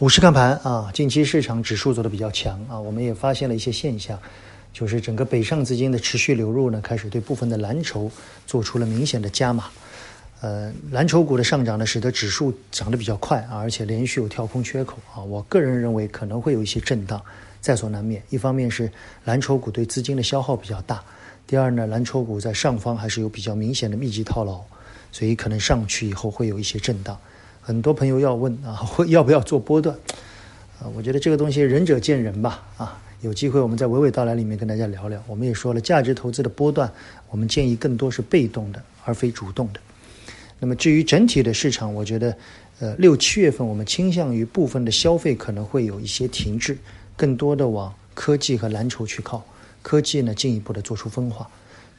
股市看盘啊，近期市场指数走的比较强啊，我们也发现了一些现象，就是整个北上资金的持续流入呢，开始对部分的蓝筹做出了明显的加码。呃，蓝筹股的上涨呢，使得指数涨得比较快啊，而且连续有跳空缺口啊。我个人认为可能会有一些震荡，在所难免。一方面是蓝筹股对资金的消耗比较大，第二呢，蓝筹股在上方还是有比较明显的密集套牢，所以可能上去以后会有一些震荡。很多朋友要问啊，会要不要做波段？啊，我觉得这个东西仁者见仁吧。啊，有机会我们在娓娓道来里面跟大家聊聊。我们也说了，价值投资的波段，我们建议更多是被动的，而非主动的。那么至于整体的市场，我觉得，呃，六七月份我们倾向于部分的消费可能会有一些停滞，更多的往科技和蓝筹去靠。科技呢，进一步的做出分化。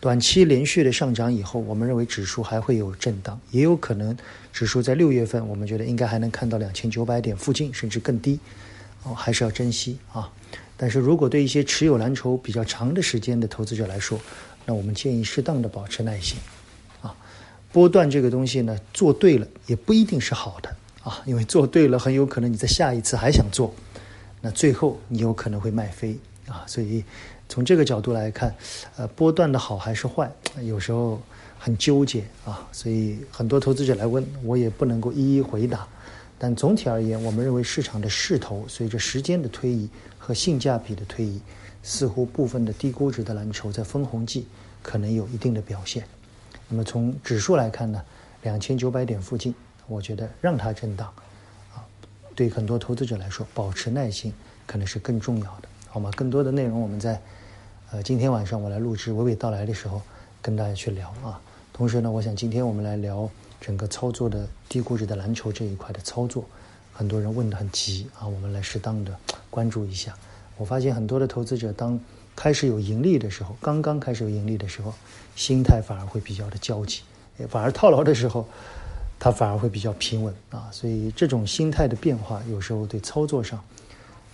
短期连续的上涨以后，我们认为指数还会有震荡，也有可能指数在六月份，我们觉得应该还能看到两千九百点附近，甚至更低，哦，还是要珍惜啊。但是如果对一些持有蓝筹比较长的时间的投资者来说，那我们建议适当的保持耐心，啊，波段这个东西呢，做对了也不一定是好的啊，因为做对了很有可能你在下一次还想做，那最后你有可能会卖飞。啊，所以。从这个角度来看，呃，波段的好还是坏，有时候很纠结啊。所以很多投资者来问我，也不能够一一回答。但总体而言，我们认为市场的势头随着时间的推移和性价比的推移，似乎部分的低估值的蓝筹在分红季可能有一定的表现。那么从指数来看呢，两千九百点附近，我觉得让它震荡啊，对很多投资者来说，保持耐心可能是更重要的，好吗？更多的内容我们在。呃，今天晚上我来录制娓娓道来的时候，跟大家去聊啊。同时呢，我想今天我们来聊整个操作的低估值的蓝筹这一块的操作。很多人问的很急啊，我们来适当的关注一下。我发现很多的投资者当开始有盈利的时候，刚刚开始有盈利的时候，心态反而会比较的焦急，反而套牢的时候，他反而会比较平稳啊。所以这种心态的变化，有时候对操作上，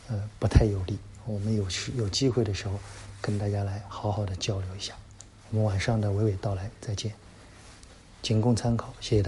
呃，不太有利。我们有时有机会的时候。跟大家来好好的交流一下，我们晚上的娓娓道来，再见，仅供参考，谢谢大。